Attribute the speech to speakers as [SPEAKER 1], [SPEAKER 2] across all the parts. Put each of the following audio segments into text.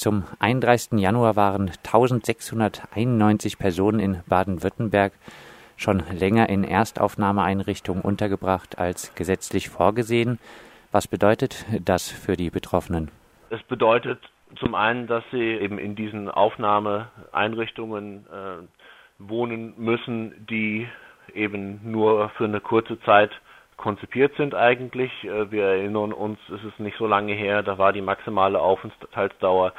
[SPEAKER 1] Zum 31. Januar waren 1691 Personen in Baden-Württemberg schon länger in Erstaufnahmeeinrichtungen untergebracht als gesetzlich vorgesehen. Was bedeutet das für die Betroffenen?
[SPEAKER 2] Es bedeutet zum einen, dass sie eben in diesen Aufnahmeeinrichtungen äh, wohnen müssen, die eben nur für eine kurze Zeit konzipiert sind eigentlich. Äh, wir erinnern uns, es ist nicht so lange her, da war die maximale Aufenthaltsdauer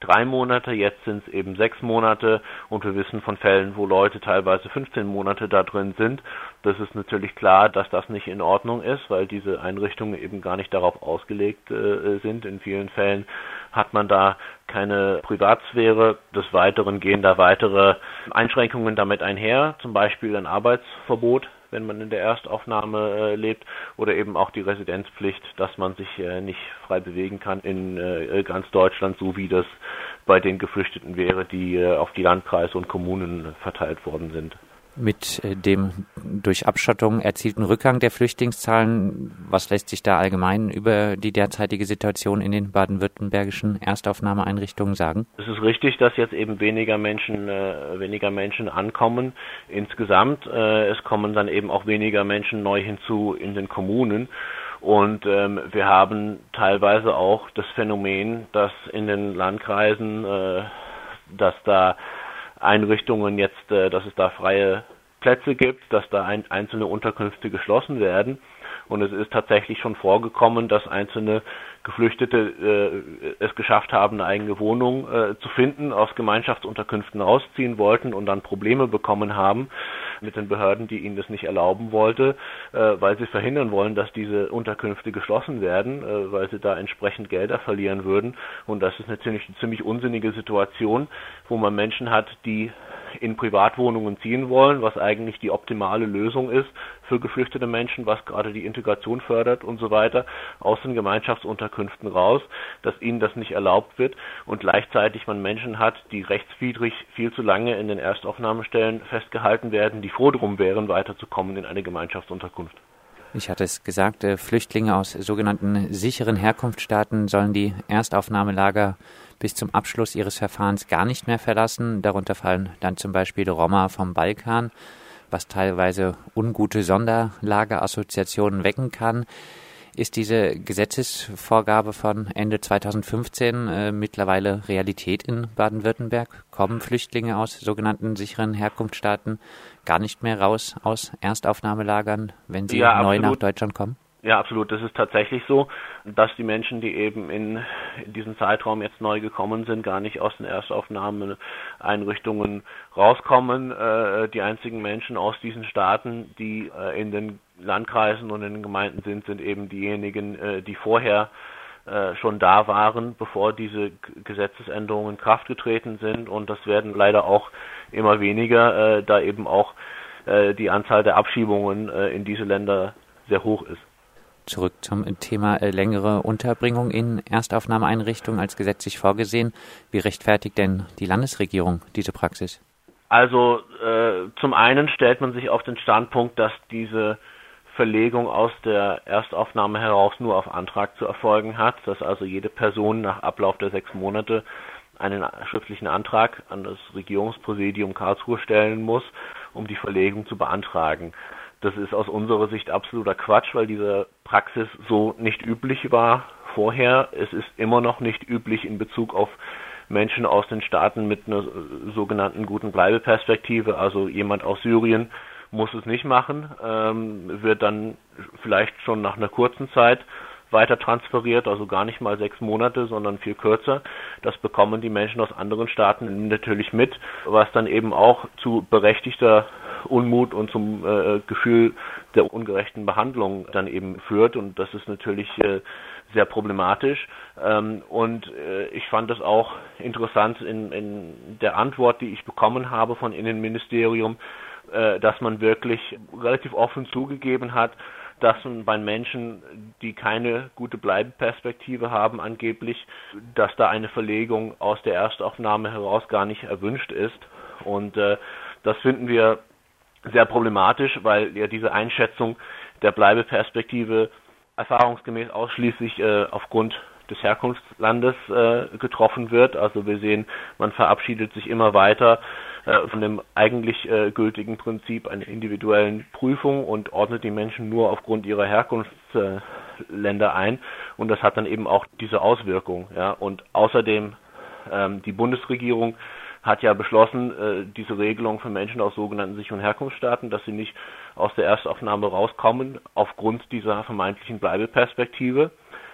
[SPEAKER 2] drei Monate, jetzt sind es eben sechs Monate und wir wissen von Fällen, wo Leute teilweise 15 Monate da drin sind. Das ist natürlich klar, dass das nicht in Ordnung ist, weil diese Einrichtungen eben gar nicht darauf ausgelegt äh, sind. In vielen Fällen hat man da keine Privatsphäre. Des Weiteren gehen da weitere Einschränkungen damit einher, zum Beispiel ein Arbeitsverbot wenn man in der Erstaufnahme äh, lebt, oder eben auch die Residenzpflicht, dass man sich äh, nicht frei bewegen kann in äh, ganz Deutschland, so wie das bei den Geflüchteten wäre, die äh, auf die Landkreise und Kommunen verteilt worden sind
[SPEAKER 1] mit äh, dem durch Abschottung erzielten Rückgang der Flüchtlingszahlen. Was lässt sich da allgemein über die derzeitige Situation in den baden-württembergischen Erstaufnahmeeinrichtungen sagen?
[SPEAKER 2] Es ist richtig, dass jetzt eben weniger Menschen, äh, weniger Menschen ankommen insgesamt. Äh, es kommen dann eben auch weniger Menschen neu hinzu in den Kommunen. Und ähm, wir haben teilweise auch das Phänomen, dass in den Landkreisen, äh, dass da Einrichtungen jetzt, äh, dass es da freie Plätze gibt, dass da ein, einzelne Unterkünfte geschlossen werden. Und es ist tatsächlich schon vorgekommen, dass einzelne Geflüchtete äh, es geschafft haben, eine eigene Wohnung äh, zu finden, aus Gemeinschaftsunterkünften rausziehen wollten und dann Probleme bekommen haben mit den Behörden, die ihnen das nicht erlauben wollte, äh, weil sie verhindern wollen, dass diese Unterkünfte geschlossen werden, äh, weil sie da entsprechend Gelder verlieren würden. Und das ist natürlich eine ziemlich unsinnige Situation, wo man Menschen hat, die in Privatwohnungen ziehen wollen, was eigentlich die optimale Lösung ist für geflüchtete Menschen, was gerade die Integration fördert und so weiter, aus den Gemeinschaftsunterkünften raus, dass ihnen das nicht erlaubt wird und gleichzeitig man Menschen hat, die rechtswidrig viel zu lange in den Erstaufnahmestellen festgehalten werden, die froh drum wären, weiterzukommen in eine Gemeinschaftsunterkunft.
[SPEAKER 1] Ich hatte es gesagt, äh, Flüchtlinge aus sogenannten sicheren Herkunftsstaaten sollen die Erstaufnahmelager bis zum Abschluss ihres Verfahrens gar nicht mehr verlassen. Darunter fallen dann zum Beispiel Roma vom Balkan, was teilweise ungute Sonderlagerassoziationen wecken kann. Ist diese Gesetzesvorgabe von Ende 2015 äh, mittlerweile Realität in Baden-Württemberg? Kommen Flüchtlinge aus sogenannten sicheren Herkunftsstaaten gar nicht mehr raus aus Erstaufnahmelagern, wenn sie ja, neu nach Deutschland kommen?
[SPEAKER 2] Ja, absolut. Das ist tatsächlich so, dass die Menschen, die eben in, in diesem Zeitraum jetzt neu gekommen sind, gar nicht aus den Erstaufnahmeeinrichtungen rauskommen. Äh, die einzigen Menschen aus diesen Staaten, die äh, in den Landkreisen und in den Gemeinden sind, sind eben diejenigen, äh, die vorher äh, schon da waren, bevor diese Gesetzesänderungen in Kraft getreten sind. Und das werden leider auch immer weniger, äh, da eben auch äh, die Anzahl der Abschiebungen in diese Länder sehr hoch ist
[SPEAKER 1] zurück zum Thema äh, längere Unterbringung in Erstaufnahmeeinrichtungen als gesetzlich vorgesehen. Wie rechtfertigt denn die Landesregierung diese Praxis?
[SPEAKER 2] Also äh, zum einen stellt man sich auf den Standpunkt, dass diese Verlegung aus der Erstaufnahme heraus nur auf Antrag zu erfolgen hat, dass also jede Person nach Ablauf der sechs Monate einen schriftlichen Antrag an das Regierungspräsidium Karlsruhe stellen muss, um die Verlegung zu beantragen. Das ist aus unserer Sicht absoluter Quatsch, weil diese Praxis so nicht üblich war vorher. Es ist immer noch nicht üblich in Bezug auf Menschen aus den Staaten mit einer sogenannten guten Bleibeperspektive. Also jemand aus Syrien muss es nicht machen, ähm, wird dann vielleicht schon nach einer kurzen Zeit weiter transferiert, also gar nicht mal sechs Monate, sondern viel kürzer. Das bekommen die Menschen aus anderen Staaten natürlich mit, was dann eben auch zu berechtigter Unmut und zum äh, Gefühl der ungerechten Behandlung dann eben führt. Und das ist natürlich äh, sehr problematisch. Ähm, und äh, ich fand es auch interessant in, in der Antwort, die ich bekommen habe von Innenministerium, äh, dass man wirklich relativ offen zugegeben hat, dass man bei Menschen, die keine gute Bleibeperspektive haben, angeblich, dass da eine Verlegung aus der Erstaufnahme heraus gar nicht erwünscht ist. Und äh, das finden wir sehr problematisch, weil ja diese Einschätzung der Bleibeperspektive erfahrungsgemäß ausschließlich äh, aufgrund des Herkunftslandes äh, getroffen wird. Also wir sehen, man verabschiedet sich immer weiter äh, von dem eigentlich äh, gültigen Prinzip einer individuellen Prüfung und ordnet die Menschen nur aufgrund ihrer Herkunftsländer ein. Und das hat dann eben auch diese Auswirkung. Ja. Und außerdem ähm, die Bundesregierung hat ja beschlossen, äh, diese Regelung für Menschen aus sogenannten Sich- und Herkunftsstaaten, dass sie nicht aus der Erstaufnahme rauskommen aufgrund dieser vermeintlichen Bleibeperspektive.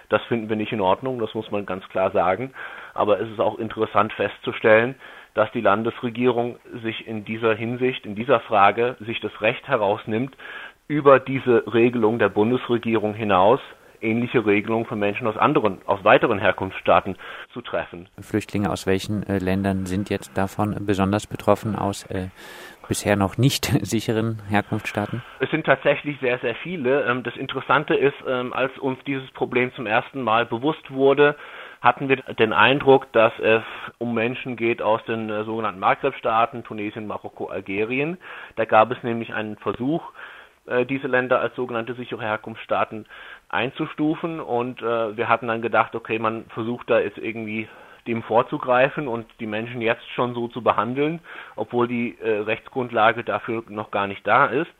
[SPEAKER 2] Das finden wir nicht in Ordnung, das muss man ganz klar sagen. Aber es ist auch interessant festzustellen, dass die Landesregierung sich in dieser Hinsicht, in dieser Frage, sich das Recht herausnimmt, über diese Regelung der Bundesregierung hinaus ähnliche Regelungen für Menschen aus anderen, aus weiteren Herkunftsstaaten zu treffen.
[SPEAKER 1] Flüchtlinge aus welchen äh, Ländern sind jetzt davon besonders betroffen aus äh, bisher noch nicht sicheren Herkunftsstaaten?
[SPEAKER 2] Es sind tatsächlich sehr, sehr viele. Ähm, das Interessante ist, ähm, als uns dieses Problem zum ersten Mal bewusst wurde, hatten wir den Eindruck, dass es um Menschen geht aus den äh, sogenannten Maghreb-Staaten, Tunesien, Marokko, Algerien. Da gab es nämlich einen Versuch, äh, diese Länder als sogenannte sichere Herkunftsstaaten einzustufen und äh, wir hatten dann gedacht, okay, man versucht da jetzt irgendwie dem vorzugreifen und die Menschen jetzt schon so zu behandeln, obwohl die äh, Rechtsgrundlage dafür noch gar nicht da ist.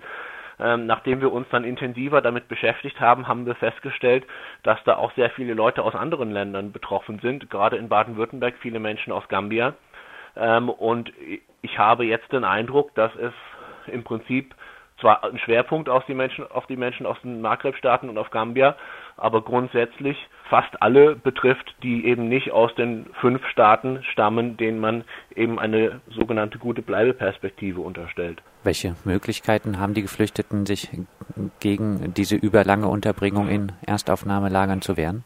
[SPEAKER 2] Ähm, nachdem wir uns dann intensiver damit beschäftigt haben, haben wir festgestellt, dass da auch sehr viele Leute aus anderen Ländern betroffen sind, gerade in Baden-Württemberg viele Menschen aus Gambia. Ähm, und ich habe jetzt den Eindruck, dass es im Prinzip zwar ein Schwerpunkt auf die Menschen, auf die Menschen aus den Maghreb-Staaten und auf Gambia, aber grundsätzlich fast alle betrifft, die eben nicht aus den fünf Staaten stammen, denen man eben eine sogenannte gute Bleibeperspektive unterstellt.
[SPEAKER 1] Welche Möglichkeiten haben die Geflüchteten, sich gegen diese überlange Unterbringung in Erstaufnahmelagern zu wehren?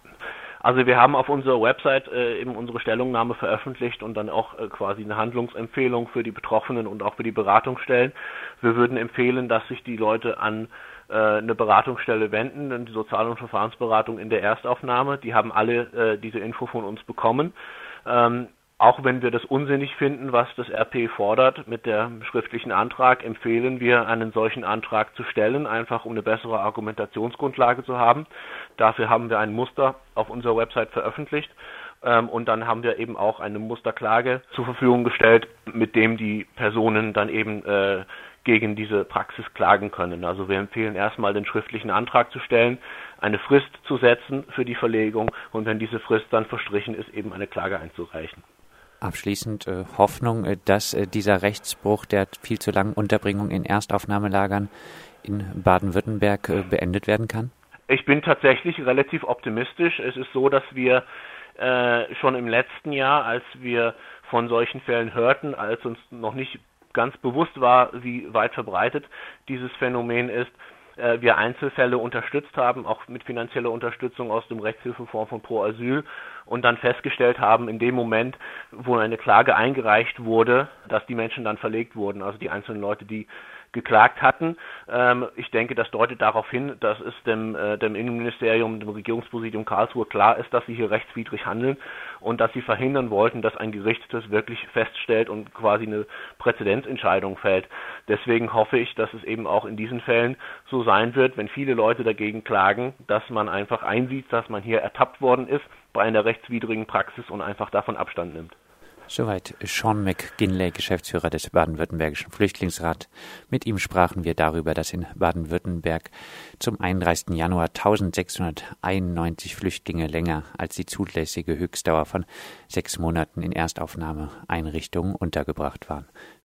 [SPEAKER 2] Also wir haben auf unserer Website äh, eben unsere Stellungnahme veröffentlicht und dann auch äh, quasi eine Handlungsempfehlung für die Betroffenen und auch für die Beratungsstellen. Wir würden empfehlen, dass sich die Leute an äh, eine Beratungsstelle wenden, die Sozial- und Verfahrensberatung in der Erstaufnahme. Die haben alle äh, diese Info von uns bekommen. Ähm, auch wenn wir das unsinnig finden, was das RP fordert mit dem schriftlichen Antrag, empfehlen wir, einen solchen Antrag zu stellen, einfach um eine bessere Argumentationsgrundlage zu haben. Dafür haben wir ein Muster auf unserer Website veröffentlicht ähm, und dann haben wir eben auch eine Musterklage zur Verfügung gestellt, mit dem die Personen dann eben äh, gegen diese Praxis klagen können. Also wir empfehlen erstmal den schriftlichen Antrag zu stellen, eine Frist zu setzen für die Verlegung und wenn diese Frist dann verstrichen ist, eben eine Klage einzureichen.
[SPEAKER 1] Abschließend äh, Hoffnung, äh, dass äh, dieser Rechtsbruch der viel zu langen Unterbringung in Erstaufnahmelagern in Baden-Württemberg äh, beendet werden kann?
[SPEAKER 2] Ich bin tatsächlich relativ optimistisch. Es ist so, dass wir äh, schon im letzten Jahr, als wir von solchen Fällen hörten, als uns noch nicht ganz bewusst war, wie weit verbreitet dieses Phänomen ist, äh, wir Einzelfälle unterstützt haben, auch mit finanzieller Unterstützung aus dem Rechtshilfefonds von Pro Asyl und dann festgestellt haben, in dem Moment, wo eine Klage eingereicht wurde, dass die Menschen dann verlegt wurden, also die einzelnen Leute, die geklagt hatten. Ähm, ich denke, das deutet darauf hin, dass es dem, äh, dem Innenministerium, dem Regierungspräsidium Karlsruhe klar ist, dass sie hier rechtswidrig handeln und dass sie verhindern wollten, dass ein Gericht das wirklich feststellt und quasi eine Präzedenzentscheidung fällt. Deswegen hoffe ich, dass es eben auch in diesen Fällen so sein wird, wenn viele Leute dagegen klagen, dass man einfach einsieht, dass man hier ertappt worden ist bei einer rechtswidrigen Praxis und einfach davon Abstand nimmt.
[SPEAKER 1] Soweit Sean McGinley, Geschäftsführer des Baden-Württembergischen Flüchtlingsrat. Mit ihm sprachen wir darüber, dass in Baden-Württemberg zum 31. Januar 1691 Flüchtlinge länger als die zulässige Höchstdauer von sechs Monaten in Erstaufnahmeeinrichtungen untergebracht waren.